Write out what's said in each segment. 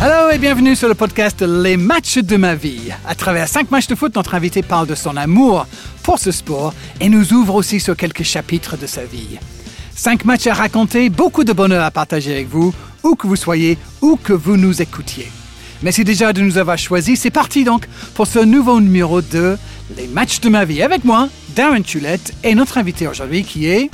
Hello et bienvenue sur le podcast Les matchs de ma vie. À travers cinq matchs de foot, notre invité parle de son amour pour ce sport et nous ouvre aussi sur quelques chapitres de sa vie. Cinq matchs à raconter, beaucoup de bonheur à partager avec vous, où que vous soyez, où que vous nous écoutiez. Merci déjà de nous avoir choisis. C'est parti donc pour ce nouveau numéro de Les matchs de ma vie. Avec moi, Darren Tulette et notre invité aujourd'hui qui est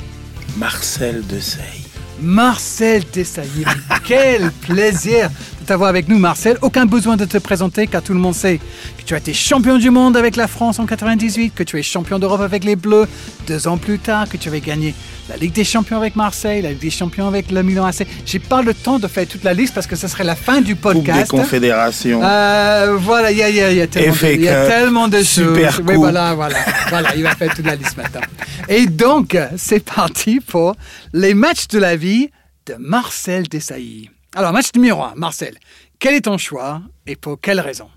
Marcel Desailly. Marcel Desailly. Quel plaisir t'avoir avec nous, Marcel. Aucun besoin de te présenter car tout le monde sait que tu as été champion du monde avec la France en 98, que tu es champion d'Europe avec les Bleus deux ans plus tard, que tu avais gagné la Ligue des Champions avec Marseille, la Ligue des Champions avec le Milan AC. J'ai pas le temps de faire toute la liste parce que ce serait la fin du Coupe podcast. des confédérations. Euh, voilà, il y y a- il y a tellement, de, y a tellement de Super choses. Oui, Coupe. voilà, voilà, voilà, il va faire toute la liste maintenant. Et donc, c'est parti pour les matchs de la vie de Marcel Desailly. Alors, match numéro 1, Marcel, quel est ton choix et pour quelle raison?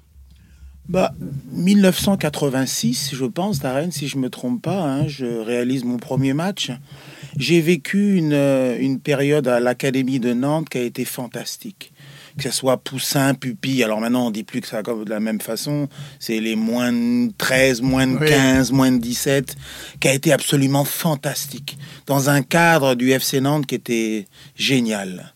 Bah, 1986, je pense, Darren, si je me trompe pas, hein, je réalise mon premier match. J'ai vécu une, euh, une période à l'Académie de Nantes qui a été fantastique. Que ce soit Poussin, Pupille, alors maintenant on dit plus que ça comme de la même façon, c'est les moins de 13, moins de Oui. 15, moins de 17, qui a été absolument fantastique, dans un cadre du FC Nantes qui était génial.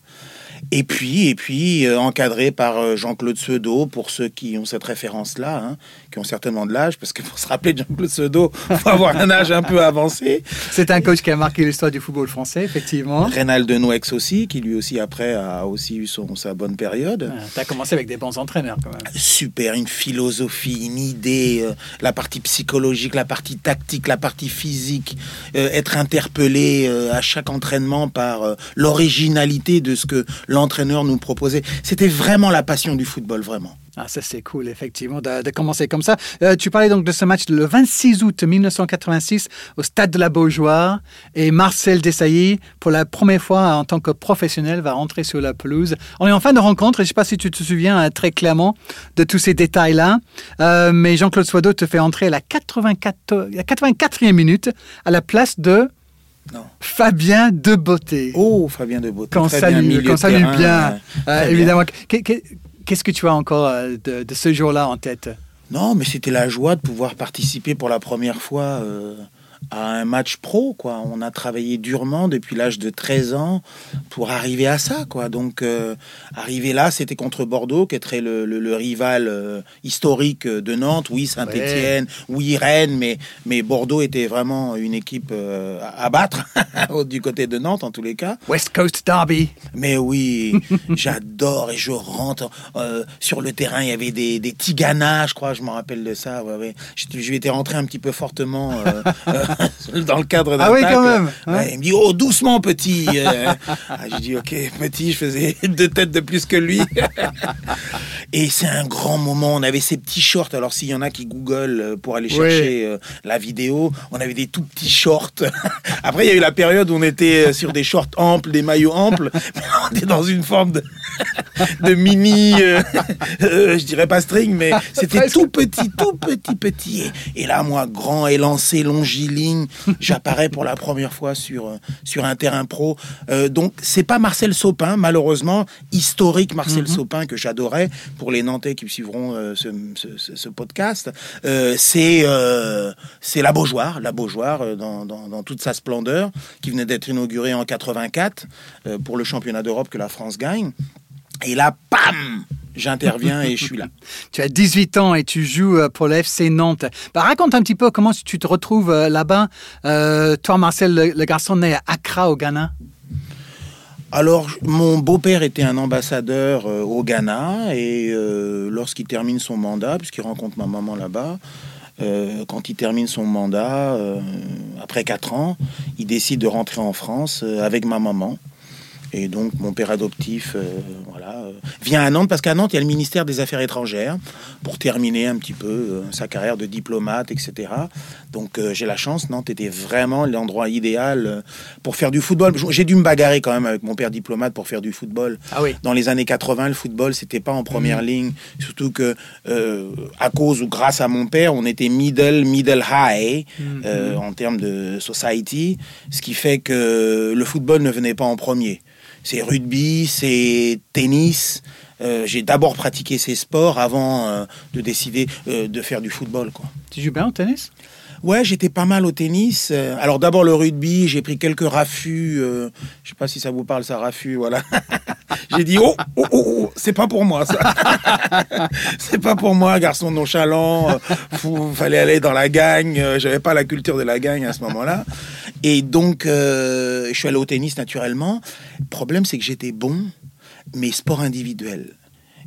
Et puis, et puis euh, encadré par euh, Jean-Claude Seudo, pour ceux qui ont cette référence-là, hein, qui ont certainement de l'âge, parce que pour se rappeler de Jean-Claude Seudo, faut avoir un âge un peu avancé. C'est un coach qui a marqué l'histoire du football français, effectivement. Reynald Denouex aussi, qui lui aussi après a aussi eu son, sa bonne période. Tu as commencé avec des bons entraîneurs quand même. Super, une philosophie, une idée, euh, la partie psychologique, la partie tactique, la partie physique, euh, être interpellé euh, à chaque entraînement par l'originalité de ce que l'entraîneur nous proposait. C'était vraiment la passion du football, vraiment. Ah, ça c'est cool, effectivement, de, de commencer comme ça. Euh, tu parlais donc de ce match le 26 août 1986 au Stade de la Beaujoire et Marcel Desailly, pour la première fois en tant que professionnel, va rentrer sur la pelouse. On est en fin de rencontre et je ne sais pas si tu te souviens euh, très clairement de tous ces détails-là, Euh, mais Jean-Claude Soideau te fait entrer à la, 84, la 84e minute à la place de Non. Fabien de Beauté. Oh, Fabien de Beauté. Qu'on salue, bien, euh, bien. évidemment. Qu'est-ce que tu as encore euh, de, ce jour-là en tête? Non, mais c'était la joie de pouvoir participer pour la première fois euh, à un match pro. Quoi. On a travaillé durement depuis l'âge de 13 ans pour arriver à ça. Quoi. Donc, euh, arriver là, c'était contre Bordeaux, qui est le, le- le rival euh, historique de Nantes. Oui, Saint-Etienne, oui, Rennes, mais, mais Bordeaux était vraiment une équipe euh, à battre, du côté de Nantes en tous les cas. West Coast Derby. Mais oui, j'adore et je rentre sur le terrain. Il y avait des, des Tigana, je crois, je me rappelle de ça. Ouais, ouais. Je, je été rentré un petit peu fortement dans le cadre d'un Ah oui, tacle. quand même, hein. Ouais, il me dit Oh, doucement, petit. Euh, ah, J'ai dit Ok, petit, je faisais deux têtes de plus que lui. et c'est un grand moment. On avait ces petits shorts. Alors, s'il y en a qui google euh, pour aller chercher euh, la vidéo, on avait des tout petits shorts. Après, il y a eu la période où on était euh, sur des shorts amples, des maillots amples. Mais on était dans une forme de, de mini, euh, euh, je dirais pas string, mais c'était tout petit, tout petit, petit. Et, et là, moi, grand, élancé, longiligne, j'apparais pour la première fois sur, euh, sur un terrain pro. Euh, donc, c'est pas Marcel Sopin, malheureusement, historique Marcel Sopin que j'adorais pour les Nantais qui suivront euh, ce, ce- ce- ce podcast. Euh, c'est c'est la Beaujoire, la Beaujoire dans, dans, dans toute sa splendeur, qui venait d'être inaugurée en 84 euh, pour le championnat d'Europe que la France gagne. Et là, pam, j'interviens et je suis là. Tu as 18 ans et tu joues euh, pour le FC Nantes. Bah, raconte un petit peu comment tu te retrouves euh, là-bas. Euh, toi, Marcel, le, le garçon né à Accra, au Ghana. Alors, mon beau-père était un ambassadeur euh, au Ghana et euh, lorsqu'il termine son mandat, puisqu'il rencontre ma maman là-bas, euh, quand il termine son mandat, après 4 ans, il décide de rentrer en France avec ma maman. Et donc, mon père adoptif euh, voilà, euh, vient à Nantes, parce qu'à Nantes, il y a le ministère des Affaires étrangères, pour terminer un petit peu euh, sa carrière de diplomate, etc. Donc, j'ai la chance, Nantes était vraiment l'endroit idéal pour faire du football. J'ai dû me bagarrer quand même avec mon père diplomate pour faire du football. Ah oui. Dans les années 80, le football, c'était pas en première Mhm. ligne. Surtout que, à cause ou grâce à mon père, on était middle, middle high euh, en termes de society, ce qui fait que le football ne venait pas en premier. C'est rugby, c'est tennis. Euh, j'ai d'abord pratiqué ces sports avant euh, de décider euh, de faire du football. Quoi. Tu joues bien au tennis? Ouais, j'étais pas mal au tennis. Alors d'abord le rugby, j'ai pris quelques raffus. je sais pas si ça vous parle, ça raffut, voilà. j'ai dit oh, oh, oh, oh, c'est pas pour moi ça. c'est pas pour moi, garçon nonchalant. fou- fallait aller dans la gagne. J'avais pas la culture de la gagne à ce moment-là. Et donc euh, je suis allé au tennis naturellement. Le problème c'est que j'étais bon, mais sport individuel.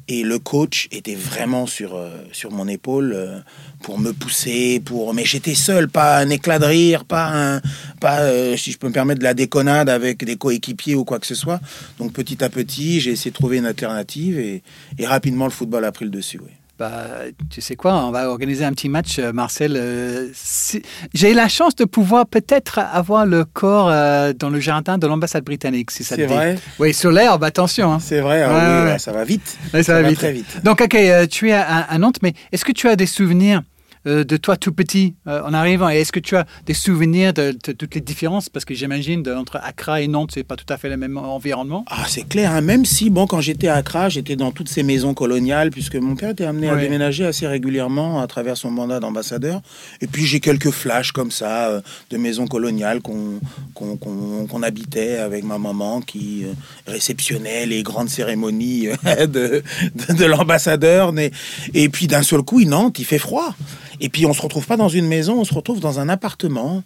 Et le coach était vraiment sur, euh, sur mon épaule euh, pour me pousser, pour mais j'étais seul, pas un éclat de rire, pas un, pas si je peux me permettre de la déconnade avec des coéquipiers ou quoi que ce soit. Donc petit à petit, j'ai essayé de trouver une alternative et, et rapidement le football a pris le dessus. Oui. Bah, tu sais quoi, on va organiser un petit match, euh, Marcel. euh, si- J'ai la chance de pouvoir peut-être avoir le corps euh, dans le jardin de l'ambassade britannique, si ça te C'est vrai, Oui, sur l'herbe, attention. hein. c'est vrai. ah Ouais, oui, ouais. là, ça va vite. Ouais, ça, va vite. très vite. Donc, ok, euh, tu es à, à Nantes, mais est-ce que tu as des souvenirs euh, de toi tout petit euh, en arrivant Et est-ce que tu as des souvenirs de, de toutes les différences? Parce que j'imagine entre Accra et Nantes, c'est pas tout à fait le même environnement. Ah, c'est clair, hein. même si, bon, quand j'étais à Accra, j'étais dans toutes ces maisons coloniales, puisque mon père était amené à déménager assez régulièrement à travers son mandat d'ambassadeur. Et puis j'ai quelques flashs comme ça, euh, de maisons coloniales qu'on habitait avec ma maman qui réceptionnait les grandes cérémonies de, de, de l'ambassadeur. Et puis d'un seul coup, il Nantes, il fait froid. Et puis on se retrouve pas dans une maison, on se retrouve dans un appartement.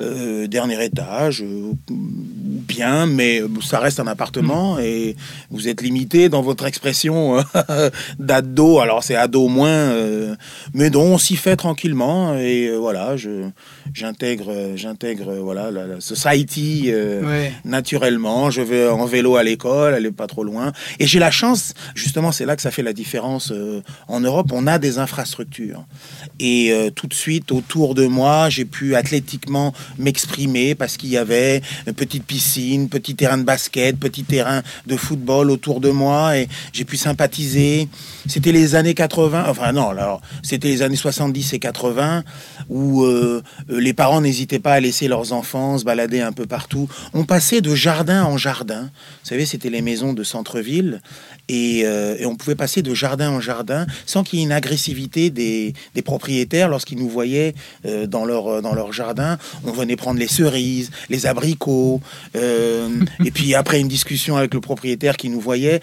Euh, dernier étage, euh, bien, mais ça reste un appartement et vous êtes limité dans votre expression euh, d'ado. Alors c'est ado moins, euh, mais donc on s'y fait tranquillement et voilà, je j'intègre j'intègre voilà la, la society Ouais. naturellement. Je vais en vélo à l'école, elle est pas trop loin. Et j'ai la chance, justement, c'est là que ça fait la différence. en Europe, on a des infrastructures. Et tout de suite, autour de moi, j'ai pu athlétiquement m'exprimer parce qu'il y avait une petite piscine, petit terrain de basket, petit terrain de football autour de moi. Et j'ai pu sympathiser. C'était les années 80, enfin non, alors c'était les années 70 et 80 où euh, les parents n'hésitaient pas à laisser leurs enfants se balader un peu partout. On passait de jardin en jardin. Vous savez, c'était les maisons de centre-ville. Et, euh, et on pouvait passer de jardin en jardin sans qu'il y ait une agressivité des, des propriétaires lorsqu'ils nous voyaient euh, dans, leur, dans leur jardin. On venait prendre les cerises, les abricots. et puis après une discussion avec le propriétaire qui nous voyait,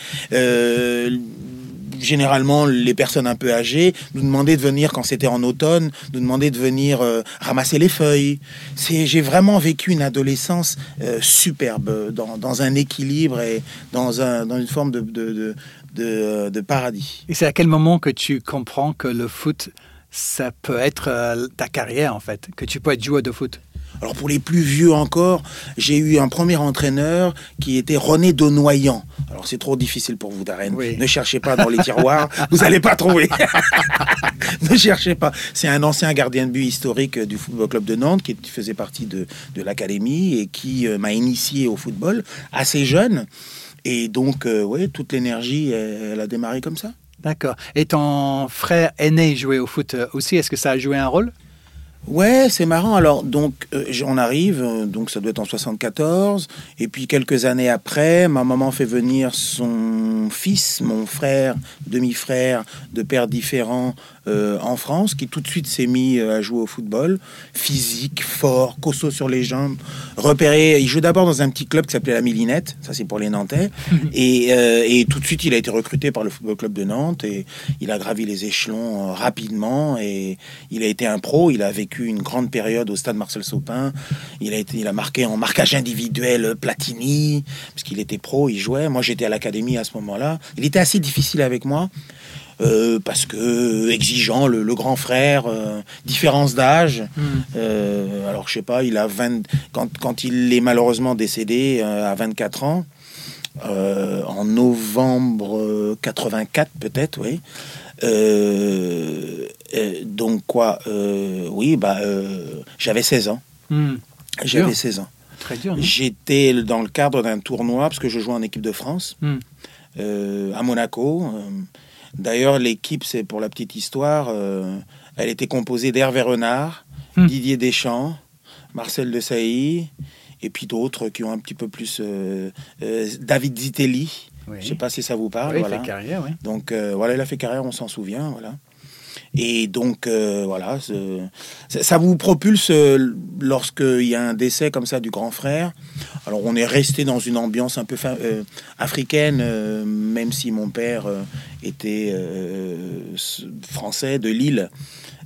généralement les personnes un peu âgées nous demandaient de venir quand c'était en automne, nous demandaient de venir euh, ramasser les feuilles. J'ai vraiment vécu une adolescence euh, superbe dans, un équilibre et dans, un, dans une forme de paradis. Et c'est à quel moment que tu comprends que le foot, ça peut être euh, ta carrière, en fait, que tu peux être joueur de foot? Alors pour les plus vieux encore, j'ai eu un premier entraîneur qui était René Donoyan. Alors c'est trop difficile pour vous, Darren. Oui. Ne cherchez pas dans les tiroirs, vous n'allez pas trouver. ne cherchez pas. C'est un ancien gardien de but historique euh, du Football Club de Nantes qui faisait partie de, de l'académie et qui euh, m'a initié au football assez jeune. Et donc, euh, ouais, toute l'énergie, elle, elle a démarré comme ça. D'accord. Et ton frère aîné jouait au foot aussi, est-ce que ça a joué un rôle? Ouais, c'est marrant. Alors, donc, euh, on arrive, euh, donc ça doit être en 74, et puis quelques années après, ma maman fait venir son fils, mon frère, demi-frère, de pères différents, euh, en France, qui tout de suite s'est mis euh, à jouer au football, physique, fort, costaud sur les jambes, repéré. Il jouait d'abord dans un petit club qui s'appelait la Millinette, ça c'est pour les Nantais, et, et tout de suite il a été recruté par le Football Club de Nantes, et il a gravi les échelons rapidement, et il a été un pro, il a vécu une grande période au stade Marcel Sopin, il a, été, il a marqué en marquage individuel euh, Platini, parce qu'il était pro, il jouait, moi j'étais à l'académie à ce moment-là, il était assez difficile avec moi, euh, parce que exigeant, le, le grand frère, euh, différence d'âge. Euh, alors je sais pas, il a 20, quand, quand il est malheureusement décédé à 24 ans, en novembre euh, 84 peut-être, oui. Euh, euh, donc quoi, euh, oui, bah j'avais 16 ans. Hmm, J'avais Dur. 16 ans. Très dur, J'étais dans le cadre d'un tournoi parce que je jouais en équipe de France Hmm. euh, à Monaco. D'ailleurs, l'équipe, c'est pour la petite histoire, euh, elle était composée d'Hervé Renard, Hmm. Didier Deschamps, Marcel Desailly et puis d'autres qui ont un petit peu plus. David Zitelli. Oui. Je sais pas si ça vous parle. Oui, il voilà. fait carrière, oui. Donc voilà, il a fait carrière, on s'en souvient. Voilà. Et donc, euh, voilà, ça, vous propulse euh, lorsqu'il y a un décès comme ça du grand frère. Alors, on est resté dans une ambiance un peu euh, africaine, euh, même si mon père euh, était euh, français de Lille.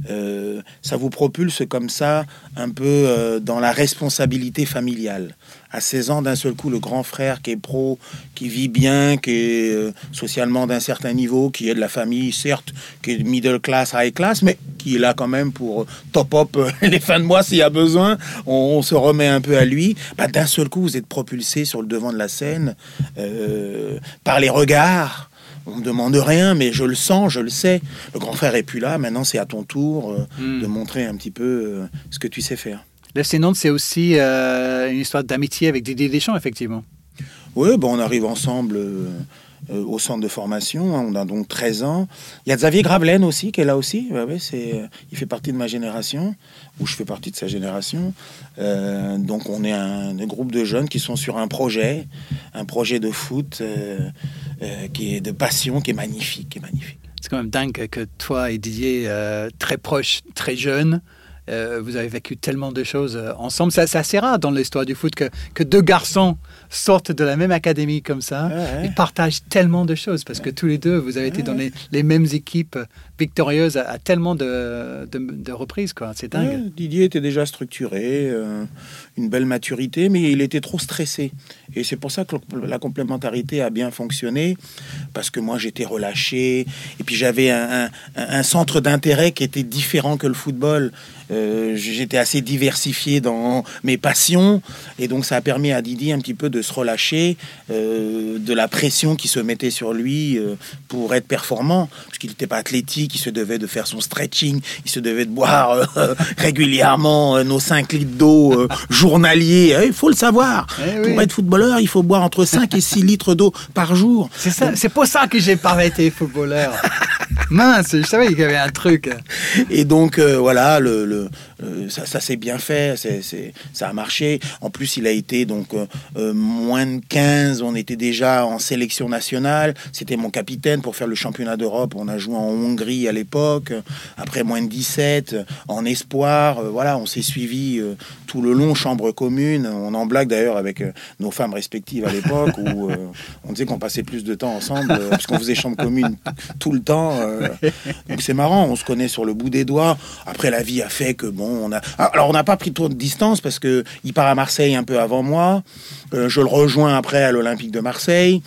Euh, ça vous propulse comme ça un peu euh, dans la responsabilité familiale. À 16 ans, d'un seul coup, le grand frère qui est pro, qui vit bien, qui est euh, socialement d'un certain niveau, qui est de la famille, certes, qui est middle class, high class, mais qui est là quand même pour euh, top up euh, les fins de mois s'il y a besoin. On, on se remet un peu à lui. Bah, d'un seul coup, vous êtes propulsé sur le devant de la scène euh, par les regards. On me demande rien, mais je le sens, je le sais. Le grand frère est plus là. Maintenant, c'est à ton tour euh, Hmm. de montrer un petit peu ce que tu sais faire. Le Nantes, c'est aussi euh, une histoire d'amitié avec Didier Deschamps, effectivement. Oui, bon, on arrive ensemble euh, euh, au centre de formation. hein, on a donc 13 ans. Il y a Xavier Gravelaine aussi, qui est là aussi. Ouais, c'est, il fait partie de ma génération, ou je fais partie de sa génération. Euh, donc, on est un, un groupe de jeunes qui sont sur un projet, un projet de foot qui est de passion, qui est magnifique, qui est magnifique. C'est quand même dingue que toi et Didier, très proches, très jeunes, euh, vous avez vécu tellement de choses euh, ensemble. C'est assez rare dans l'histoire du foot que, que deux garçons sortent de la même académie comme ça. Et partagent tellement de choses parce que tous les deux, vous avez été dans les, les mêmes équipes victorieuses à, tellement de, reprises. quoi. C'est dingue. Didier était déjà structuré, euh, une belle maturité, mais il était trop stressé. Et c'est pour ça que la complémentarité a bien fonctionné, parce que moi j'étais relâché, et puis j'avais un, centre d'intérêt qui était différent que le football. Euh, j'étais assez diversifié dans mes passions, et donc ça a permis à Didier un petit peu de se relâcher euh, de la pression qui se mettait sur lui pour être performant, parce qu'il n'était pas athlétique, il se devait de faire son stretching, il se devait de boire euh, régulièrement euh, nos 5 litres d'eau euh, journaliers. Euh, Il faut le savoir. Eh Pour être footballeur, il faut boire entre 5 et 6 litres d'eau par jour. C'est ça, c'est pour ça que j'ai pas été footballeur. Mince, je savais qu'il y avait un truc. Et donc voilà, le, le- euh, ça, ça s'est bien fait, ça a marché. En plus, il a été donc euh, euh, moins de 15, on était déjà en sélection nationale. C'était mon capitaine pour faire le championnat d'Europe. On a joué en Hongrie à l'époque. Après moins de 17, euh, en espoir. Euh, voilà, on s'est suivi tout le long, chambre commune. On en blague d'ailleurs avec nos femmes respectives à l'époque où on disait qu'on passait plus de temps ensemble euh, parce qu'on faisait chambre commune tout le temps. donc c'est marrant, on se connaît sur le bout des doigts. Après, la vie a fait que bon, on. Ah, Alors, on n'a pas pris trop de distance parce que il part à Marseille un peu avant moi. Euh, je le rejoins après à l'Olympique de Marseille.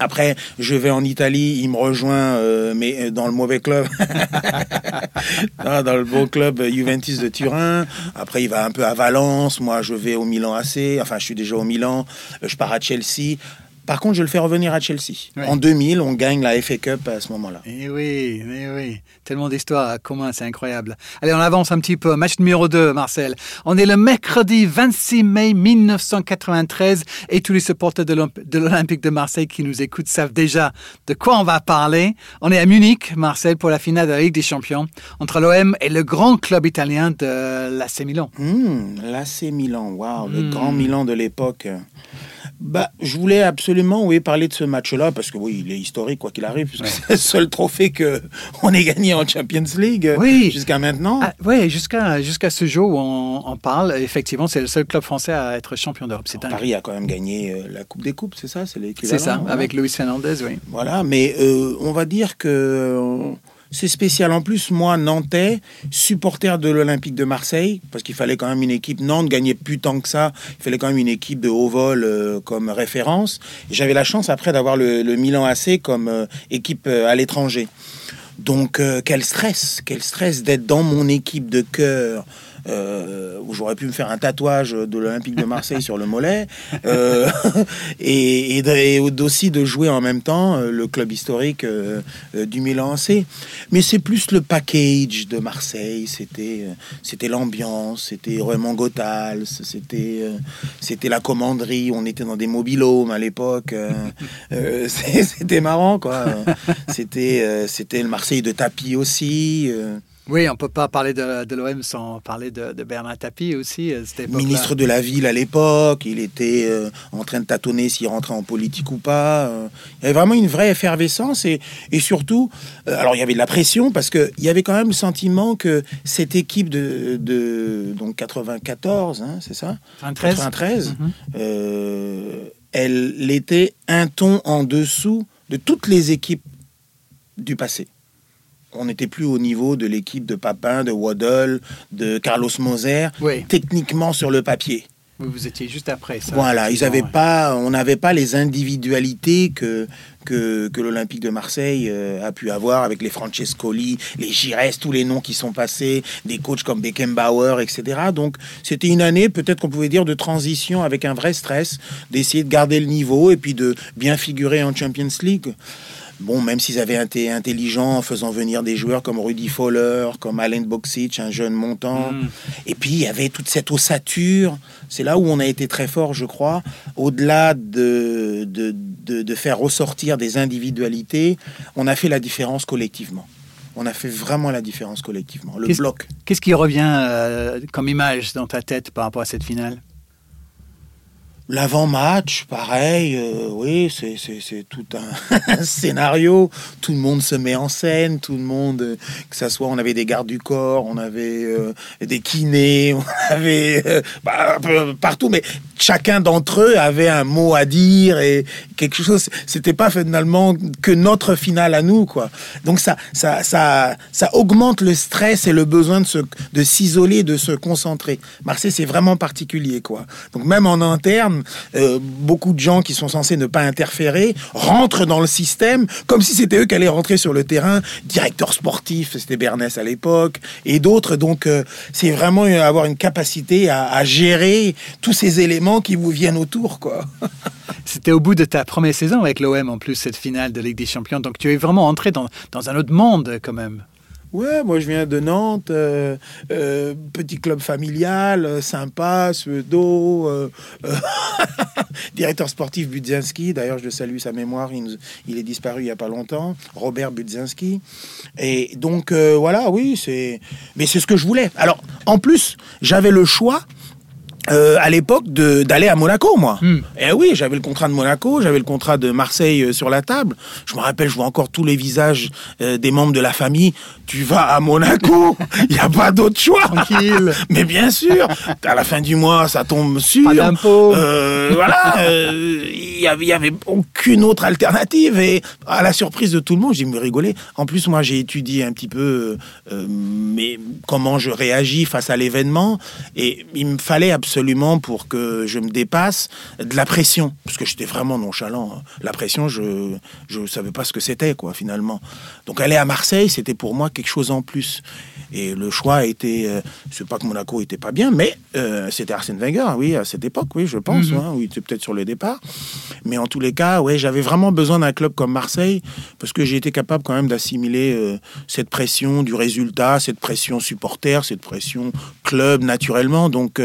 Après, je vais en Italie, il me rejoint, euh, mais euh, dans le mauvais club, Ah, dans le bon club Juventus de Turin. Après, il va un peu à Valence. Moi, je vais au Milan AC. Enfin, je suis déjà au Milan. Je pars à Chelsea. Par contre, je le fais revenir à Chelsea. Ouais. En 2000, on gagne la FA Cup à ce moment-là. Eh oui, eh oui. Tellement d'histoires communes, c'est incroyable. Allez, on avance un petit peu. Match numéro 2, Marcel. On est le mercredi 26 mai 1993 et tous les supporters de l'Olymp- de l'Olympique de Marseille qui nous écoutent savent déjà de quoi on va parler. On est à Munich, Marcel, pour la finale de la Ligue des Champions entre l'OM et le grand club italien de l'AC Milan. Hmm, L'AC Milan, waouh, le Hmm. grand Milan de l'époque. Bah, je voulais absolument oui, parler de ce match-là, parce que oui, il est historique, quoi qu'il arrive, puisque c'est le seul trophée que on ait gagné en Champions League Oui. jusqu'à maintenant. Ah, oui, jusqu'à jusqu'à ce jour où on, on parle, effectivement, c'est le seul club français à être champion d'Europe. C'est. Paris a quand même gagné euh, la Coupe des Coupes, c'est ça? C'est ça, voilà. avec Luis Fernandez, oui. Voilà, mais euh, on va dire que euh, c'est spécial. En plus, moi, Nantais, supporter de l'Olympique de Marseille, parce qu'il fallait quand même une équipe. Nantes gagnait plus tant que ça. Il fallait quand même une équipe de haut vol euh, comme référence. J'avais la chance après d'avoir le, Milan AC comme euh, équipe euh, à l'étranger. Donc, quel stress, quel stress d'être dans mon équipe de cœur. Euh, où j'aurais pu me faire un tatouage de l'Olympique de Marseille sur le mollet, euh, et, et, aussi de jouer en même temps euh, le club historique euh, du Milan AC. Mais c'est plus le package de Marseille, c'était c'était l'ambiance, c'était vraiment Gothals, c'était c'était la commanderie, on était dans des mobilhomes à l'époque, c'était marrant quoi. C'était c'était le Marseille de tapis aussi. Oui, on peut pas parler de, l'OM sans parler de, Bernard Tapie aussi. Euh, Ministre de la ville à l'époque, il était euh, en train de tâtonner s'il rentrait en politique ou pas. Euh. il y avait vraiment une vraie effervescence et, et surtout, alors il y avait de la pression parce qu'il y avait quand même le sentiment que cette équipe de, de donc 94, hein, c'est ça? 93, mhm. elle était un ton en dessous de toutes les équipes du passé on n'était plus au niveau de l'équipe de Papin, de Waddle, de Carlos Moser, techniquement sur le papier. vous étiez juste après ça. Voilà, ils avaient pas, on n'avait pas les individualités que, que, l'Olympique de Marseille euh, a pu avoir avec les Francescoli, les Gires, tous les noms qui sont passés, des coachs comme Beckenbauer, etc. Donc c'était une année, peut-être qu'on pouvait dire, de transition avec un vrai stress, d'essayer de garder le niveau et puis de bien figurer en Champions League bon, même s'ils avaient été intelligents en faisant venir des joueurs comme Rudy Fowler, comme Alain Boxic, un jeune montant. Mm. Et puis, il y avait toute cette ossature. C'est là où on a été très fort, je crois. Au-delà de, de, faire ressortir des individualités, on a fait la différence collectivement. On a fait vraiment la différence collectivement. Le bloc. Qu'est-ce qui revient euh, comme image dans ta tête par rapport à cette finale? L'avant-match, pareil, euh, oui, c'est tout un, scénario. Tout le monde se met en scène, tout le monde, euh, que ça soit, on avait des gardes du corps, on avait euh, des kinés, on avait bah, partout, mais chacun d'entre eux avait un mot à dire et quelque chose. C'était pas finalement que notre finale à nous, quoi. Donc ça, ça, ça, ça augmente le stress et le besoin de se, de s'isoler, de se concentrer. Marseille, c'est vraiment particulier, quoi. Donc même en interne euh, beaucoup de gens qui sont censés ne pas interférer rentrent dans le système comme si c'était eux qui allaient rentrer sur le terrain. Directeur sportif, c'était Bernès à l'époque, et d'autres. Donc, euh, c'est vraiment avoir une capacité à, gérer tous ces éléments qui vous viennent autour, quoi. C'était au bout de ta première saison avec l'OM en plus, cette finale de Ligue des Champions. Donc tu es vraiment entré dans, dans un autre monde quand même. Ouais, moi je viens de Nantes, euh, euh, petit club familial, euh, sympa, pseudo, directeur sportif Budzinski, d'ailleurs je salue sa mémoire, il, est disparu il n'y a pas longtemps, Robert Budzinski. Et donc voilà, oui, c'est... Mais c'est ce que je voulais. Alors, en plus, j'avais le choix euh, à l'époque d'aller à Monaco, moi. Hmm. Et eh oui, j'avais le contrat de Monaco, j'avais le contrat de Marseille euh, sur la table. Je me rappelle, je vois encore tous les visages euh, des membres de la famille. Tu vas à Monaco, il n'y a pas d'autre choix. Tranquille. Mais bien sûr, à la fin du mois, ça tombe sur. Pas d'impôt. voilà, il y avait, y avait aucune autre alternative. Et à la surprise de tout le monde, j'ai me rigolé. En plus, moi, j'ai étudié un petit peu mais comment je réagis face à l'événement, et il me fallait absolument absolument pour que je me dépasse de la pression, parce que j'étais vraiment nonchalant. Hein. La pression, je ne savais pas ce que c'était, quoi, finalement. Donc aller à Marseille, c'était pour moi quelque chose en plus. Et le choix a été, euh, c'est pas que Monaco était pas bien, mais euh, c'était Arsène Wenger, oui, à cette époque, oui, je pense, mhm. hein, oui, il était peut-être sur le départ. Mais en tous les cas, ouais, j'avais vraiment besoin d'un club comme Marseille, parce que j'ai été capable quand même d'assimiler euh, cette pression du résultat, cette pression supporter, cette pression club naturellement. Donc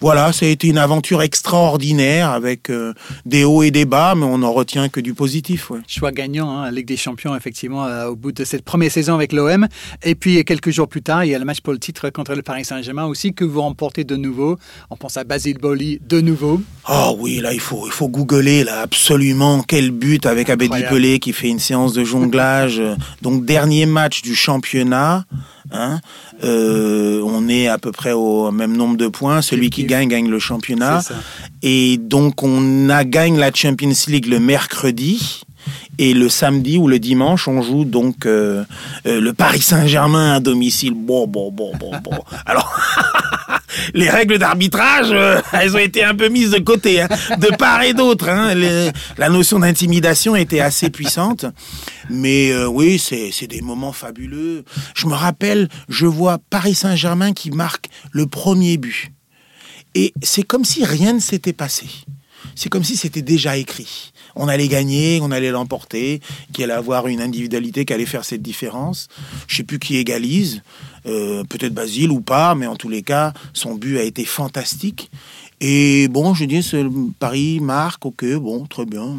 voilà, ça a été une aventure extraordinaire avec euh, des hauts et des bas, mais on n'en retient que du positif. Ouais. Choix gagnant, hein, Ligue des Champions, effectivement, euh, au bout de cette première saison avec l'OM. Et puis, quelques jours plus tard, il y a le match pour le titre contre le Paris Saint-Germain aussi, que vous remportez de nouveau. On pense à Basile Boli de nouveau. Ah oui, là, il faut, il faut googler, là, absolument. Quel but avec Abedi Pelé qui fait une séance de jonglage. Donc, dernier match du championnat. Hein. Euh, on est à peu près au même nombre de points. Celui qui gagne gagne le championnat. Et donc on a gagne la Champions League le mercredi. Et le samedi ou le dimanche, on joue donc euh, euh, le Paris Saint-Germain à domicile. Bon, bon, bon, bon, bon. Alors, les règles d'arbitrage, elles ont été un peu mises de côté, hein, de part et d'autre. Hein. la notion d'intimidation était assez puissante. Mais euh, oui, c'est des moments fabuleux. Je me rappelle, je vois Paris Saint-Germain qui marque le premier but. Et c'est comme si rien ne s'était passé. C'est comme si c'était déjà écrit. On allait gagner, on allait l'emporter, qu'il allait avoir une individualité qui allait faire cette différence. Je sais plus qui égalise, euh, peut-être Basile ou pas, mais en tous les cas, son but a été fantastique. Et bon, je dis, Paris marque, ok, bon, très bien.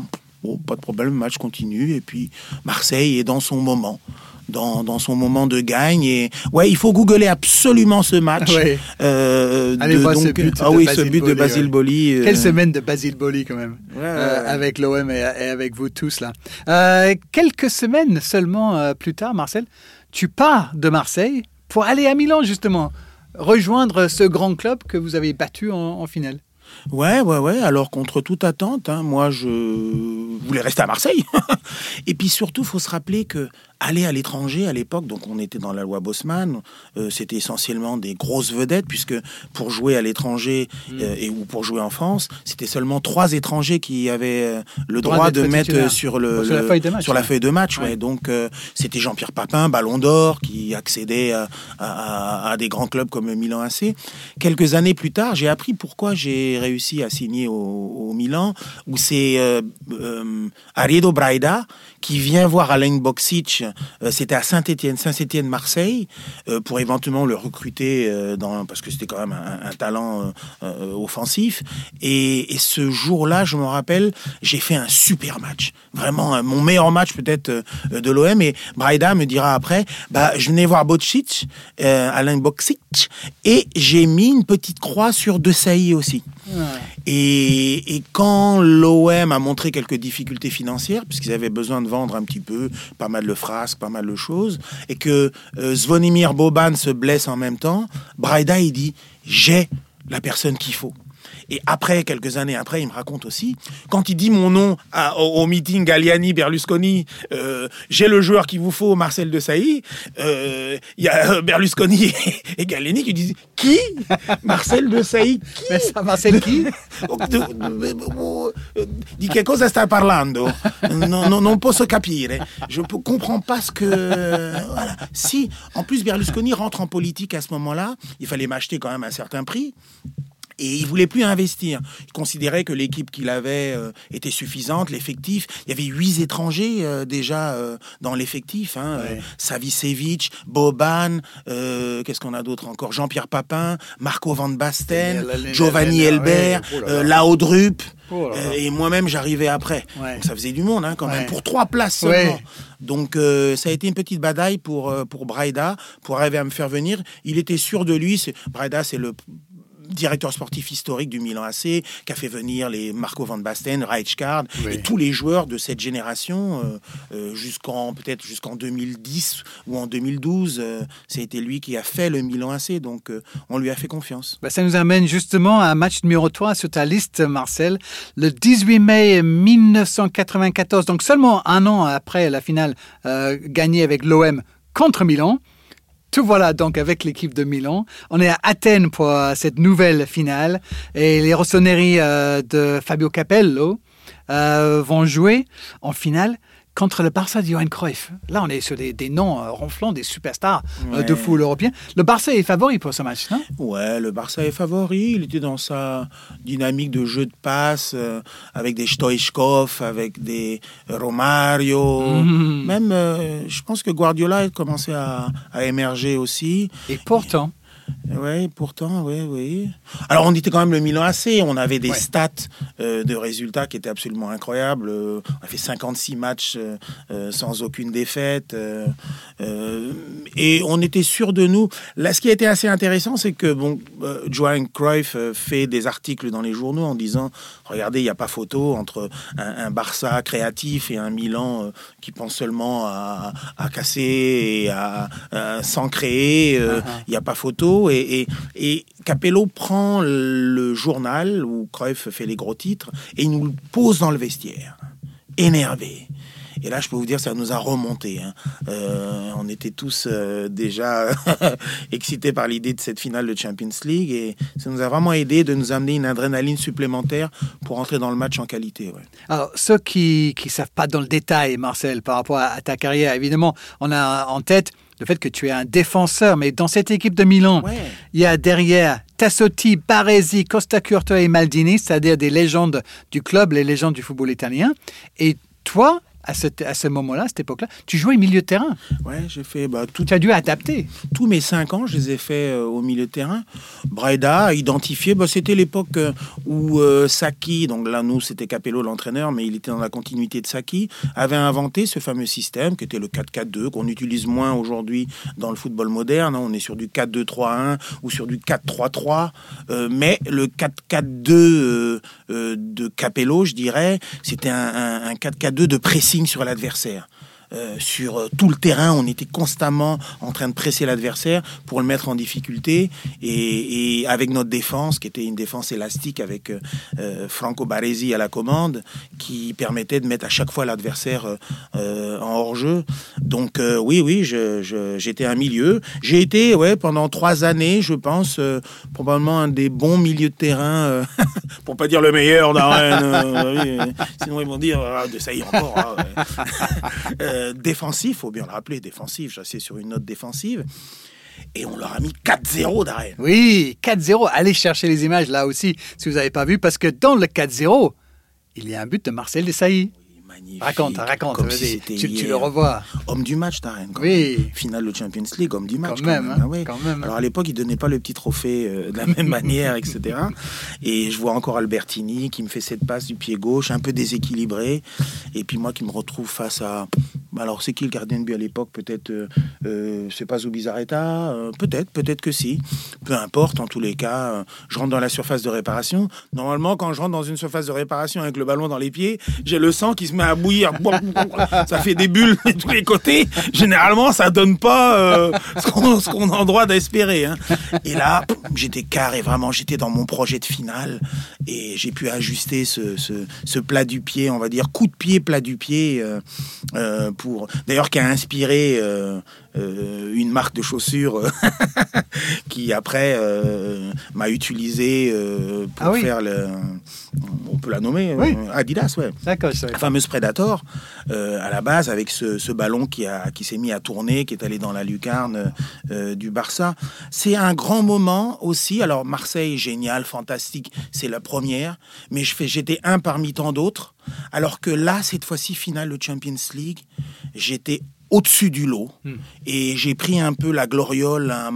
Pas de problème, le match continue. Et puis Marseille est dans son moment. Dans, dans, son moment de gagne. Et ouais, il faut googler absolument ce match. Ouais. Euh, Allez de- voir ce donc, but ah de oui, Basile ce but de Boli, Basile ouais. Boli. euh, Quelle semaine de Basile Boli quand même, ouais, euh, avec l'OM et, et avec vous tous là. Quelques semaines seulement plus tard, Marcel, tu pars de Marseille pour aller à Milan justement, rejoindre ce grand club que vous avez battu en, en finale. Ouais, ouais, ouais. Alors contre toute attente, hein, moi je voulais rester à Marseille. Et puis surtout, faut se rappeler que aller à l'étranger à l'époque, donc on était dans la loi Bosman, euh, c'était essentiellement des grosses vedettes puisque pour jouer à l'étranger euh, et ou pour jouer en France, c'était seulement trois étrangers qui avaient euh, le Droit de mettre sur le, Sur la le- feuille de match, sur la ouais. feuille de match. Ouais. ouais. Donc c'était Jean-Pierre Papin, Ballon d'Or, qui accédait à, à- à des grands clubs comme Milan AC. Quelques années plus tard, j'ai appris pourquoi j'ai réussi à signer au, au Milan, où c'est Ariedo Braida qui vient voir Alain Boksic, euh, c'était à Saint-Étienne, Saint-Étienne, Marseille, euh, pour éventuellement le recruter euh, parce que c'était quand même un, talent offensif. Et, ce jour-là, je me rappelle, j'ai fait un super match, vraiment mon meilleur match peut-être de l'OM. Et Braida me dira après, bah, je venais voir Bocic, Alain Boksic, et j'ai mis une petite croix sur De Sailly aussi. Et, et quand l'OM a montré quelques difficultés financières, puisqu'ils avaient besoin de vendre un petit peu, pas mal de frasques, pas mal de choses, et que euh, Zvonimir Boban se blesse en même temps, Braida, il dit J'ai la personne qu'il faut. Et après, quelques années après, il me raconte aussi, quand il dit mon nom à- au, au meeting Galliani, Berlusconi, euh, j'ai le joueur qu'il vous faut, Marcel de Sailly, euh, il y a euh, Berlusconi et, et Galliani qui disent Qui Marcel de Sailly Qui Mais ça, Marcel qui Oh, oh, eh, Di che cosa stai parlando non, non, non posso capire. Je ne comprends pas ce que. Voilà. Si, en plus, Berlusconi rentre en politique à ce moment-là, il fallait m'acheter quand même un certain prix. Et il voulait plus investir. Il considérait que l'équipe qu'il avait euh, était suffisante, l'effectif. Il y avait huit étrangers euh, déjà euh, dans l'effectif. Hein, Ouais. euh, Savicevic, Boban, euh, qu'est-ce qu'on a d'autre encore? Jean-Pierre Papin, Marco Van Basten, Giovanni Elbert, ouais, oh là euh, là. Laudrup. Oh et moi-même, j'arrivais après. Ouais. Donc ça faisait du monde, hein, quand Ouais. même, pour trois places seulement. Ouais. Donc euh, ça a été une petite bataille pour, pour Braida, pour arriver à me faire venir. Il était sûr de lui. Braida, c'est le directeur sportif historique du Milan AC, qui a fait venir les Marco Van Basten, Rijkaard, Oui. et tous les joueurs de cette génération euh, euh, jusqu'en peut-être jusqu'en 2010 ou en 2012. euh, C'était lui qui a fait le Milan AC, donc euh, on lui a fait confiance. Bah, ça nous amène justement à un match numéro 3 sur ta liste, Marcel. Le 18 mai 1994, donc seulement un an après la finale euh, gagnée avec l'OM contre Milan. Tout voilà donc avec l'équipe de Milan. On est à Athènes pour euh, cette nouvelle finale et les rossonneries euh, de Fabio Capello euh, vont jouer en finale contre le Barça de Johan Cruyff. Là, on est sur des, des noms euh, ronflants, des superstars euh, de Ouais. foot européen. Le Barça est favori pour ce match, non? Ouais, le Barça est favori. Il était dans sa dynamique de jeu de passe euh, avec des Stoichkov, avec des Romario. Mhm. Même, je pense que Guardiola a commencé à, à émerger aussi. Et pourtant, Oui, pourtant, oui, oui. Alors, on était quand même le Milan AC. On avait des Ouais. stats euh, de résultats qui étaient absolument incroyables. Euh, on a fait 56 matchs euh, sans aucune défaite. et on était sûr de nous. Là, ce qui a été assez intéressant, c'est que bon, Johan Cruyff fait des articles dans les journaux en disant Regardez, il n'y a pas photo entre un, un Barça créatif et un Milan qui pense seulement à, à casser et à, à sans créer. euh, Uh-huh. il n'y a pas photo. Et, Capello prend le journal où Cruyff fait les gros titres et il nous le pose dans le vestiaire, énervé. Et là, je peux vous dire, ça nous a remonté. hein. Euh, on était tous euh, déjà excités par l'idée de cette finale de Champions League et ça nous a vraiment aidé de nous amener une adrénaline supplémentaire pour entrer dans le match en qualité. Alors, ceux qui ne savent pas dans le détail, Marcel, par rapport à, à ta carrière, évidemment, on a en tête le fait que tu es un défenseur, mais dans cette équipe de Milan, Ouais. il y a derrière Tassotti, Baresi, Costa Curto et Maldini, c'est-à-dire des légendes du club, les légendes du football italien. Et toi, à, ce, à ce moment-là, à cette époque-là. Tu jouais milieu de terrain. Ouais, j'ai fait bah, tout, Tu as dû adapter. tous mes cinq ans, je les ai fait euh, au milieu de terrain. Breda a identifié, bah, c'était l'époque euh, où euh, Saki, donc là nous c'était Capello l'entraîneur, mais il était dans la continuité de Saki, avait inventé ce fameux système qui était le 4-4-2 qu'on utilise moins aujourd'hui dans le football moderne. hein. On est sur du 4-2-3-1 ou sur du 4-3-3, euh, mais le 4-4-2 euh, euh, de Capello, je dirais, c'était un, un- un 4-4-2 de pressing sur l'adversaire. Euh, sur euh, tout le terrain, on était constamment en train de presser l'adversaire pour le mettre en difficulté. Et, avec notre défense, qui était une défense élastique avec euh, Franco Baresi à la commande, qui permettait de mettre à chaque fois l'adversaire en hors-jeu. Donc oui, oui, j'étais un milieu. J'ai été, ouais, pendant trois années, je pense, probablement un des bons milieux de terrain, pour pas dire le meilleur d'Arène. oui, sinon ils vont dire, ah, ça y est encore. ah, ouais. Euh, défensif, faut bien le rappeler, défensif. J'assieds sur une note défensive. Et on leur a mis 4-0 d'arène. Oui, 4-0. Allez chercher les images là aussi, si vous n'avez pas vu, parce que dans le 4-0, il y a un but de Marcel Desailly. Magnifique. Raconte, raconte. Comme si tu, le revois. Homme du match quand Oui. Finale de Champions League, homme du match. Quand même, hein, Ah ouais. quand même. Alors à l'époque, il donnait pas le petit trophée euh, de la même manière, etc. Et je vois encore Albertini qui me fait cette passe du pied gauche, un peu déséquilibré. Et puis moi qui me retrouve face à. Alors c'est qui le gardien de but à l'époque? Peut-être. Euh, euh, c'est pas Zubizarreta euh, Peut-être, peut-être que si. Peu importe, en tous les cas, euh, je rentre dans la surface de réparation. Normalement, quand je rentre dans une surface de réparation avec le ballon dans les pieds, j'ai le sang qui se met à bouillir. Ça fait des bulles de tous les côtés. Généralement, ça donne pas ce qu'on a le droit d'espérer. hein. Et là, j'étais carré, vraiment, j'étais dans mon projet de finale et j'ai pu ajuster ce, ce, ce plat du pied, on va dire coup de pied, plat du pied, pour d'ailleurs qui a inspiré euh, une marque de chaussures euh, qui après euh, m'a utilisé euh, pour Ah oui. faire le, on peut la nommer, Oui. Adidas, ouais D'accord, la fameuse Predator, à la base, avec ce, ce ballon qui, a, qui s'est mis à tourner, qui est allé dans la lucarne du Barça. C'est un grand moment aussi. Alors, Marseille, génial, fantastique, c'est la première, mais je fais, j'étais un parmi tant d'autres. Alors que là, cette fois-ci, finale de Champions League, j'étais au-dessus du lot Hmm. et j'ai pris un peu la gloriole hein,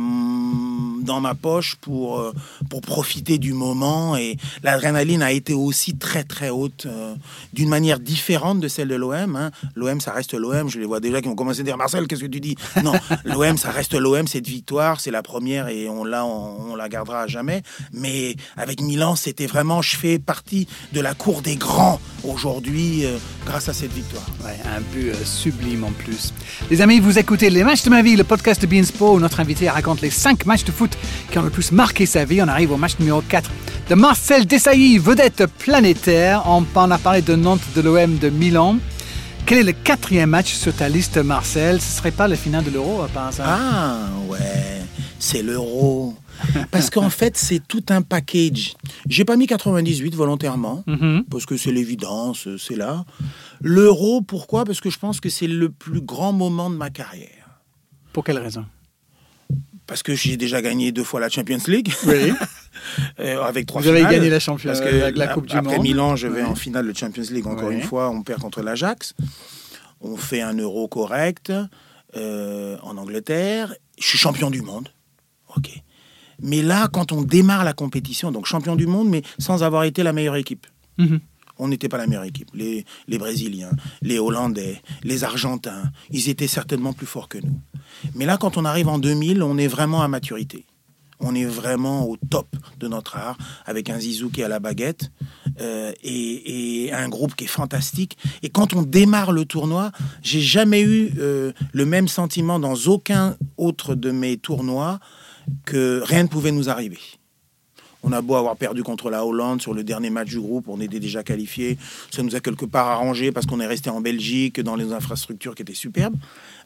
dans ma poche pour, euh, pour profiter du moment et l'adrénaline a été aussi très très haute euh, d'une manière différente de celle de l'OM. hein. L'OM ça reste l'OM, je les vois déjà qui ont commencé à dire Marcel qu'est-ce que tu dis? Non, l'OM ça reste l'OM, cette victoire c'est la première et on l'a on, on la gardera à jamais. Mais avec Milan c'était vraiment je fais partie de la cour des grands aujourd'hui euh, grâce à cette victoire. Ouais, un but euh, sublime en plus. Les amis, vous écoutez Les Matchs de ma vie, le podcast de Beansport où notre invité raconte les 5 matchs de foot qui ont le plus marqué sa vie. On arrive au match numéro 4 de Marcel Desailly, vedette planétaire. On en a parlé de Nantes, de l'OM, de Milan. Quel est le quatrième match sur ta liste, Marcel? Ce serait pas le final de l'Euro, à part ça Ah ouais, c'est l'euro. Parce qu'en fait, c'est tout un package. J'ai pas mis 98 volontairement, Mhm. parce que c'est l'évidence, c'est là. L'euro, pourquoi? Parce que je pense que c'est le plus grand moment de ma carrière. Pour quelle raison? Parce que j'ai déjà gagné deux fois la Champions League. Oui. Euh, avec trois Vous avez gagné la champion- Parce que la- la Coupe du après Monde. Milan, je vais Ouais. en finale de Champions League encore Ouais. une fois. On perd contre l'Ajax. On fait un euro correct euh, en Angleterre. Je suis champion du monde. Ok. Mais là, quand on démarre la compétition, donc champion du monde, mais sans avoir été la meilleure équipe. Mhm. On n'était pas la meilleure équipe. Les, les Brésiliens, les Hollandais, les Argentins, ils étaient certainement plus forts que nous. Mais là, quand on arrive en 2000, on est vraiment à maturité. On est vraiment au top de notre art, avec un Zizou qui est à la baguette euh, et, un groupe qui est fantastique. Et quand on démarre le tournoi, j'ai jamais eu euh, le même sentiment dans aucun autre de mes tournois que rien ne pouvait nous arriver. On a beau avoir perdu contre la Hollande sur le dernier match du groupe, on était déjà qualifié. Ça nous a quelque part arrangé parce qu'on est resté en Belgique dans les infrastructures qui étaient superbes.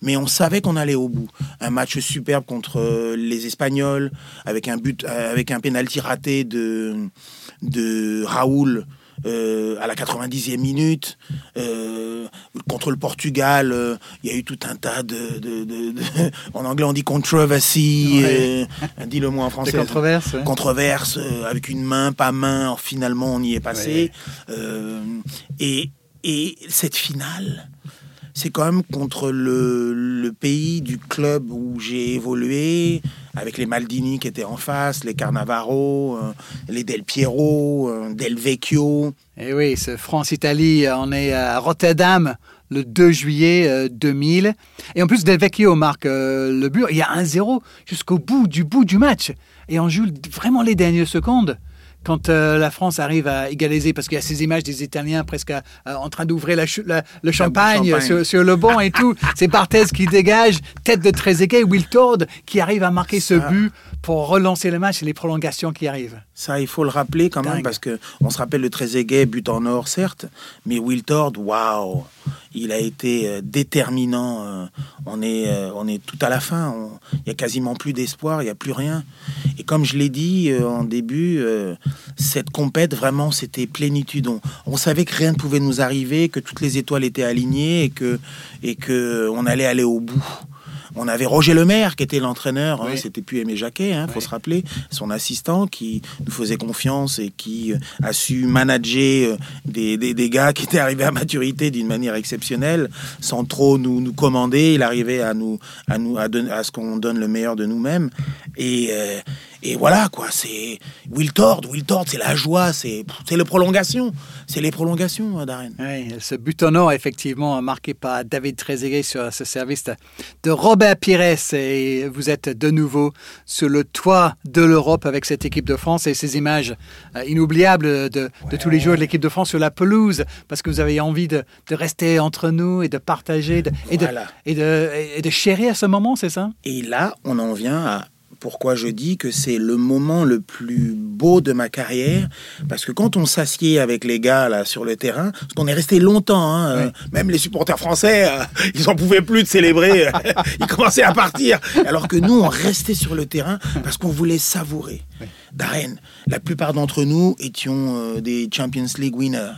Mais on savait qu'on allait au bout. Un match superbe contre euh, les Espagnols avec un but, euh, avec un penalty raté de de Raoul. Euh, à la 90e minute, euh, contre le Portugal, euh, il y a eu tout un tas de, de- de- de- en anglais on dit controversy, Ouais. dis-le moi en français controverses ouais. controverse avec une main, pas main. Finalement, on y est passé. Et, et cette finale, c'est quand même contre le, pays du club où j'ai évolué, avec les Maldini qui étaient en face, les Carnavaro, euh, les Del Piero, euh, Del Vecchio. Et eh oui, ce France-Italie, on est à Rotterdam le 2 juillet 2000. Et en plus, Del Vecchio marque le but. Il y a 1-0 jusqu'au bout du bout du match. Et on joue vraiment les dernières secondes quand euh, la France arrive à égaliser, parce qu'il y a ces images des Italiens presque en train d'ouvrir le champagne, Sur, le banc et tout. C'est Barthez qui dégage, tête de Trezeguet, Wiltord qui arrive à marquer ce but pour relancer le match et les prolongations qui arrivent. Ça, il faut le rappeler quand même, parce que on se rappelle le Trezeguet, but en or, certes, mais Wiltord, waouh il a été euh, déterminant. Euh, on est, euh, on est tout à la fin. Il n'y a quasiment plus d'espoir, il n'y a plus rien. Et comme je l'ai dit en début, cette compète, vraiment, c'était plénitude. On, savait que rien ne pouvait nous arriver, que toutes les étoiles étaient alignées et que, et que on allait aller au bout. On avait Roger Lemaire qui était l'entraîneur, hein, c'était plus Aimé Jacquet, il hein, faut se rappeler, son assistant qui nous faisait confiance et qui euh, a su manager euh, des, des, gars qui étaient arrivés à maturité d'une manière exceptionnelle, sans trop nous, nous commander. Il arrivait à nous à nous à, à ce qu'on donne le meilleur de nous-mêmes. Et euh, et voilà, quoi, c'est Will Tord, Will Tord, c'est la joie, c'est le prolongation. C'est les prolongations, hein, Darren. Oui, ce but en or, effectivement, marqué par David Trezeguet sur ce service de Robert Pires. Et vous êtes de nouveau sur le toit de l'Europe avec cette équipe de France et ces images euh, inoubliables de, tous les jours de l'équipe de France sur la pelouse, parce que vous avez envie de, rester entre nous et de partager et, de, et, de, et de chérir ce moment, c'est ça? Et là, on en vient à pourquoi je dis que c'est le moment le plus beau de ma carrière Parce que quand on s'assied avec les gars là sur le terrain, parce qu'on est resté longtemps, hein, euh, même les supporters français, euh, ils en pouvaient plus de célébrer, ils commençaient à partir. Alors que nous, on restait sur le terrain parce qu'on voulait savourer. Darren, la plupart d'entre nous étions euh, des Champions League winners,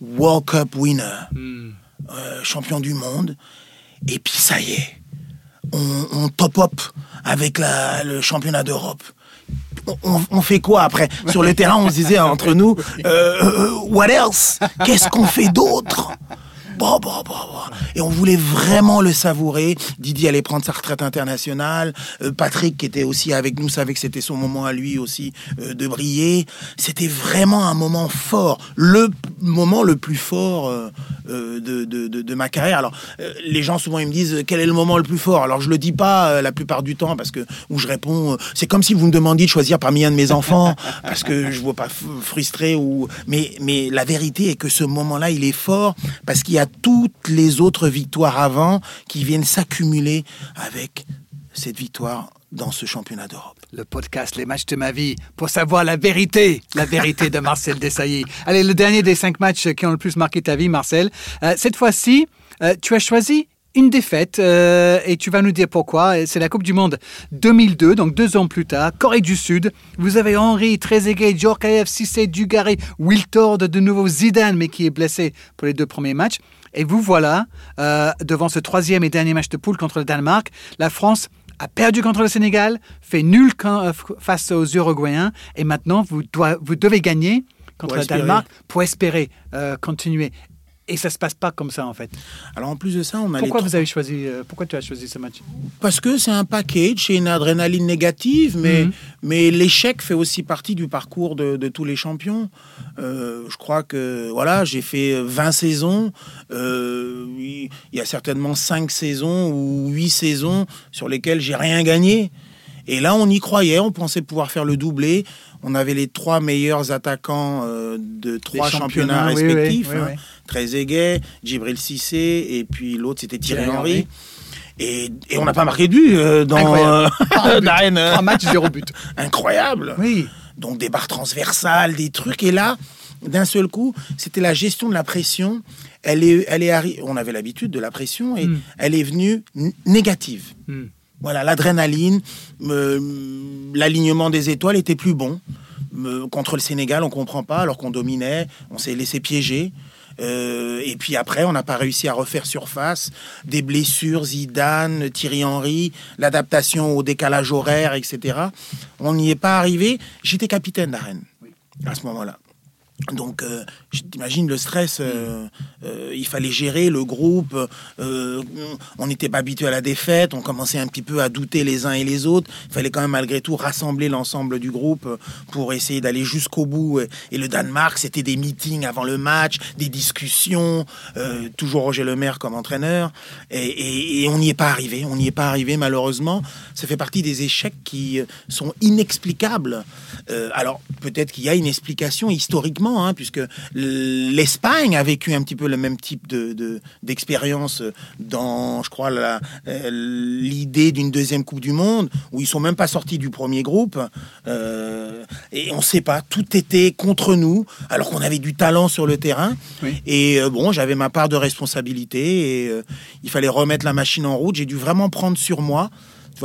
World Cup winners, hmm. champions du monde. Et puis ça y est, on, on top up avec le championnat d'Europe. On, fait quoi après? Sur le terrain, on se disait entre nous, euh, euh what else? Qu'est-ce qu'on fait d'autre? Et on voulait vraiment le savourer. Didier allait prendre sa retraite internationale. Euh, Patrick, qui était aussi avec nous, savait que c'était son moment à lui aussi de briller. C'était vraiment un moment fort. Le moment le plus fort de, de, de, ma carrière. Alors, les gens souvent ils me disent quel est le moment le plus fort? Alors, je le dis pas la plupart du temps parce que où je réponds, c'est comme si vous me demandiez de choisir parmi un de mes enfants parce que je ne veux pas frustré ou. Mais, mais la vérité est que ce moment-là, il est fort parce qu'il y a toutes les autres victoires avant qui viennent s'accumuler avec cette victoire dans ce championnat d'Europe. Le podcast Les matchs de ma vie pour savoir la vérité, la vérité de Marcel Desailly. Allez, le dernier des cinq matchs qui ont le plus marqué ta vie, Marcel. Euh, cette fois-ci, euh, tu as choisi une défaite euh, et tu vas nous dire pourquoi. C'est la Coupe du Monde 2002, donc deux ans plus tard, Corée du Sud. Vous avez Henri, Trezeguet, Djorkaeff, Cissé, Dugarry, Wiltord, de nouveau Zidane, mais qui est blessé pour les deux premiers matchs. Et vous voilà devant ce troisième et dernier match de poule contre le Danemark. La France a perdu contre le Sénégal, fait nul euh, face aux Uruguayens, et maintenant vous, vous devez gagner contre le Danemark pour espérer continuer. Et ça se passe pas comme ça en fait. Alors en plus de ça, on a pourquoi vous avez choisi euh, pourquoi tu as choisi ce match? Parce que c'est un package, c'est une adrénaline négative, mais mhm. mais l'échec fait aussi partie du parcours de, de tous les champions. Euh, je crois que voilà, j'ai fait 20 saisons. Euh, il y a certainement 5 saisons ou 8 saisons sur lesquelles j'ai rien gagné. Et là, on y croyait, on pensait pouvoir faire le doublé. On avait les trois meilleurs attaquants de trois championnats, respectifs. Hein. Trezeguet, Djibril Cissé, et puis l'autre c'était Thierry Henry. Et, on n'a pas marqué de but euh, dans Incroyable. Euh, Un match, zéro but. Incroyable. Oui. Donc des barres transversales, des trucs. Et là, d'un seul coup, c'était la gestion de la pression. Elle est, elle est On avait l'habitude de la pression et hmm. elle est venue négative. Hmm. Voilà, l'adrénaline, l'alignement des étoiles était plus bon. contre le Sénégal, on comprend pas, alors qu'on dominait, on s'est laissé piéger. Euh, et puis après, on n'a pas réussi à refaire surface. Des blessures, Zidane, Thierry Henry, l'adaptation au décalage horaire, etc. On n'y est pas arrivé. J'étais capitaine d'Arène à ce moment-là. Donc, euh, t'imagine le stress, euh, euh, il fallait gérer le groupe, euh, on n'était pas habitué à la défaite, on commençait un petit peu à douter les uns et les autres, il fallait quand même malgré tout rassembler l'ensemble du groupe pour essayer d'aller jusqu'au bout. Et le Danemark, c'était des meetings avant le match, des discussions, toujours Roger Lemaire comme entraîneur, et, et- on n'y est pas arrivé, on n'y est pas arrivé malheureusement. Ça fait partie des échecs qui sont inexplicables. Alors peut-être qu'il y a une explication historiquement, hein, puisque l'Espagne a vécu un petit peu le même type de de- d'expérience dans, je crois, euh, l'idée d'une deuxième Coupe du Monde, où ils sont même pas sortis du premier groupe. Euh, et on ne sait pas, tout était contre nous, alors qu'on avait du talent sur le terrain. Oui. Et euh, bon, j'avais ma part de responsabilité et euh, il fallait remettre la machine en route. J'ai dû vraiment prendre sur moi.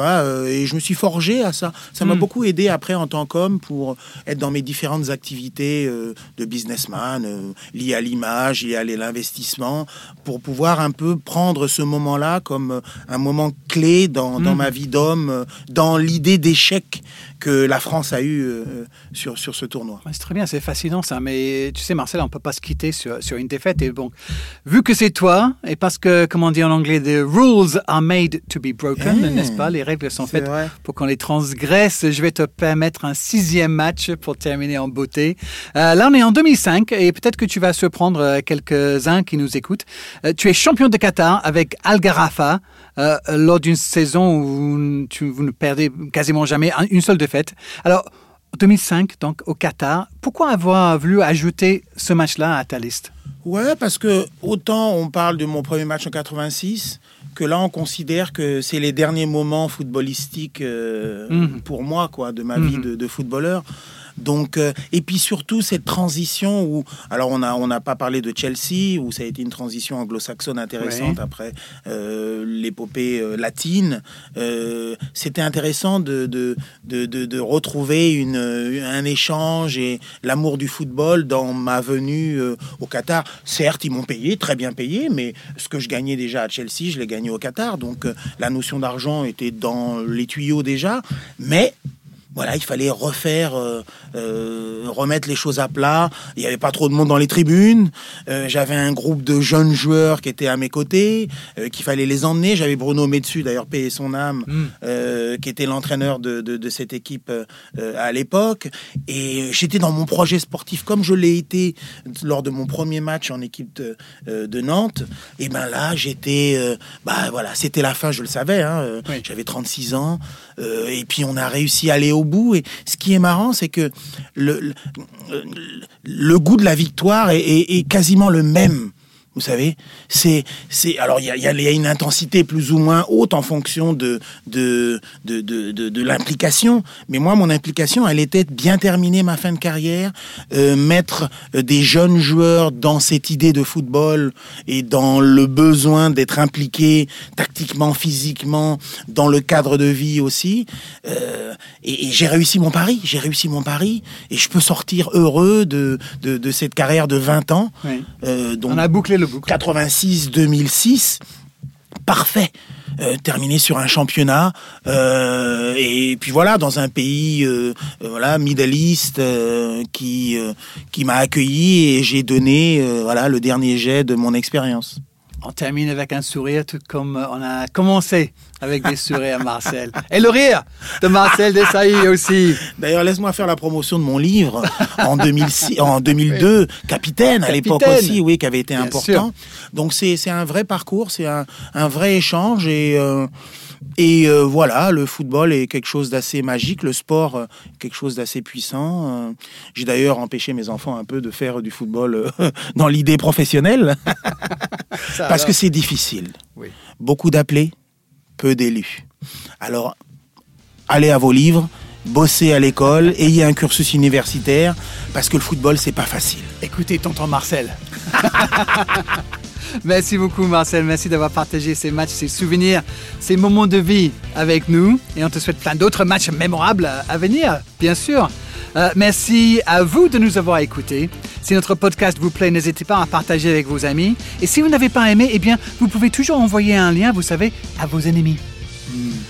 Euh, et je me suis forgé à ça. Ça m'a Mm. beaucoup aidé après en tant qu'homme pour être dans mes différentes activités euh, de businessman, euh, liées à l'image, liées à l'investissement, pour pouvoir un peu prendre ce moment-là comme un moment clé dans, dans Mm. ma vie d'homme, dans l'idée d'échec que la France a eu euh, sur, sur ce tournoi. C'est très bien, c'est fascinant ça. Mais tu sais, Marcel, on peut pas se quitter sur, sur une défaite. Et bon, vu que c'est toi, et parce que, comme on dit en anglais, the rules are made to be broken, Eh, n'est-ce pas? Les règles sont faites vrai. pour qu'on les transgresse. Je vais te permettre un sixième match pour terminer en beauté. Euh, là, on est en 2005 et peut-être que tu vas surprendre euh, quelques-uns qui nous écoutent. Euh, tu es champion de Qatar avec Al Gharafa euh, lors d'une saison où tu, vous ne perdez quasiment jamais un- une seule défaite. Alors, 2005, donc au Qatar, pourquoi avoir voulu ajouter ce match-là à ta liste? Ouais, parce que autant on parle de mon premier match en 86, que là on considère que c'est les derniers moments footballistiques euh, Mhm. pour moi, quoi, de ma vie Mhm. de, de footballeur. Donc, euh, et puis surtout cette transition où, alors on a on n'a pas parlé de Chelsea où ça a été une transition anglo-saxonne intéressante Ouais. après euh, l'épopée euh, latine. C'était intéressant de de, de, de, de retrouver une, un échange et l'amour du football dans ma venue au Qatar. Certes, ils m'ont payé, très bien payé, mais ce que je gagnais déjà à Chelsea, je l'ai gagné au Qatar. Donc la notion d'argent était dans les tuyaux déjà, mais voilà, il fallait refaire, euh, remettre les choses à plat. Il n'y avait pas trop de monde dans les tribunes. Euh, J'avais un groupe de jeunes joueurs qui étaient à mes côtés, euh, qu'il fallait les emmener. J'avais Bruno Metsu, d'ailleurs, payer son âme, Mm. euh, qui était l'entraîneur de, de, de cette équipe euh, à l'époque. Et j'étais dans mon projet sportif comme je l'ai été lors de mon premier match en équipe de, euh, de Nantes. Et ben là, j'étais, euh, bah voilà, c'était la fin, je le savais. Hein, euh, Oui. J'avais 36 ans. euh, et puis on a réussi à aller au bout. Et ce qui est marrant, c'est que le, goût de la victoire est quasiment le même. Vous savez, c'est c'est alors il y a, y a- y a une intensité plus ou moins haute en fonction de de de de, de- l'implication. Mais moi, mon implication, elle était de bien terminer ma fin de carrière, euh, mettre euh, des jeunes joueurs dans cette idée de football et dans le besoin d'être impliqués tactiquement, physiquement, dans le cadre de vie aussi. Euh, et et j'ai réussi mon pari. J'ai réussi mon pari et je peux sortir heureux de de, de cette carrière de 20 ans. Oui. Euh, donc On a bouclé le boucle. 86-2006, parfait. Euh, terminé sur un championnat euh, et puis voilà dans un pays euh, euh, voilà Middle East euh, qui euh, qui m'a accueilli et j'ai donné euh, voilà le dernier jet de mon expérience. On termine avec un sourire, tout comme on a commencé avec des sourires, Marcel. Et le rire de Marcel Desailly aussi. D'ailleurs, laisse-moi faire la promotion de mon livre en, 2006, en 2002, Capitaine, à l'époque aussi, oui, qui avait été Bien important. sûr. Donc c'est un vrai parcours, c'est un, un vrai échange et euh, et euh, voilà, le football est quelque chose d'assez magique, le sport euh, quelque chose d'assez puissant. Euh, J'ai d'ailleurs empêché mes enfants un peu de faire du football dans l'idée professionnelle parce que c'est difficile. Oui. Beaucoup d'appelés, peu d'élus. Alors, allez à vos livres, bossez à l'école, ayez un cursus universitaire, parce que le football, c'est pas facile. Écoutez, tonton Marcel. Merci beaucoup, Marcel. Merci d'avoir partagé ces matchs, ces souvenirs, ces moments de vie avec nous. Et on te souhaite plein d'autres matchs mémorables à venir, bien sûr. Euh, merci à vous de nous avoir écoutés. Si notre podcast vous plaît, n'hésitez pas à partager avec vos amis. Et si vous n'avez pas aimé, eh bien, vous pouvez toujours envoyer un lien, vous savez, à vos ennemis.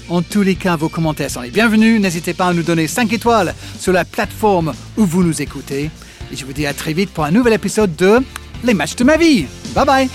En tous les cas, vos commentaires sont les bienvenus. N'hésitez pas à nous donner 5 étoiles sur la plateforme où vous nous écoutez. Et je vous dis à très vite pour un nouvel épisode de les matchs de ma vie. Bye bye!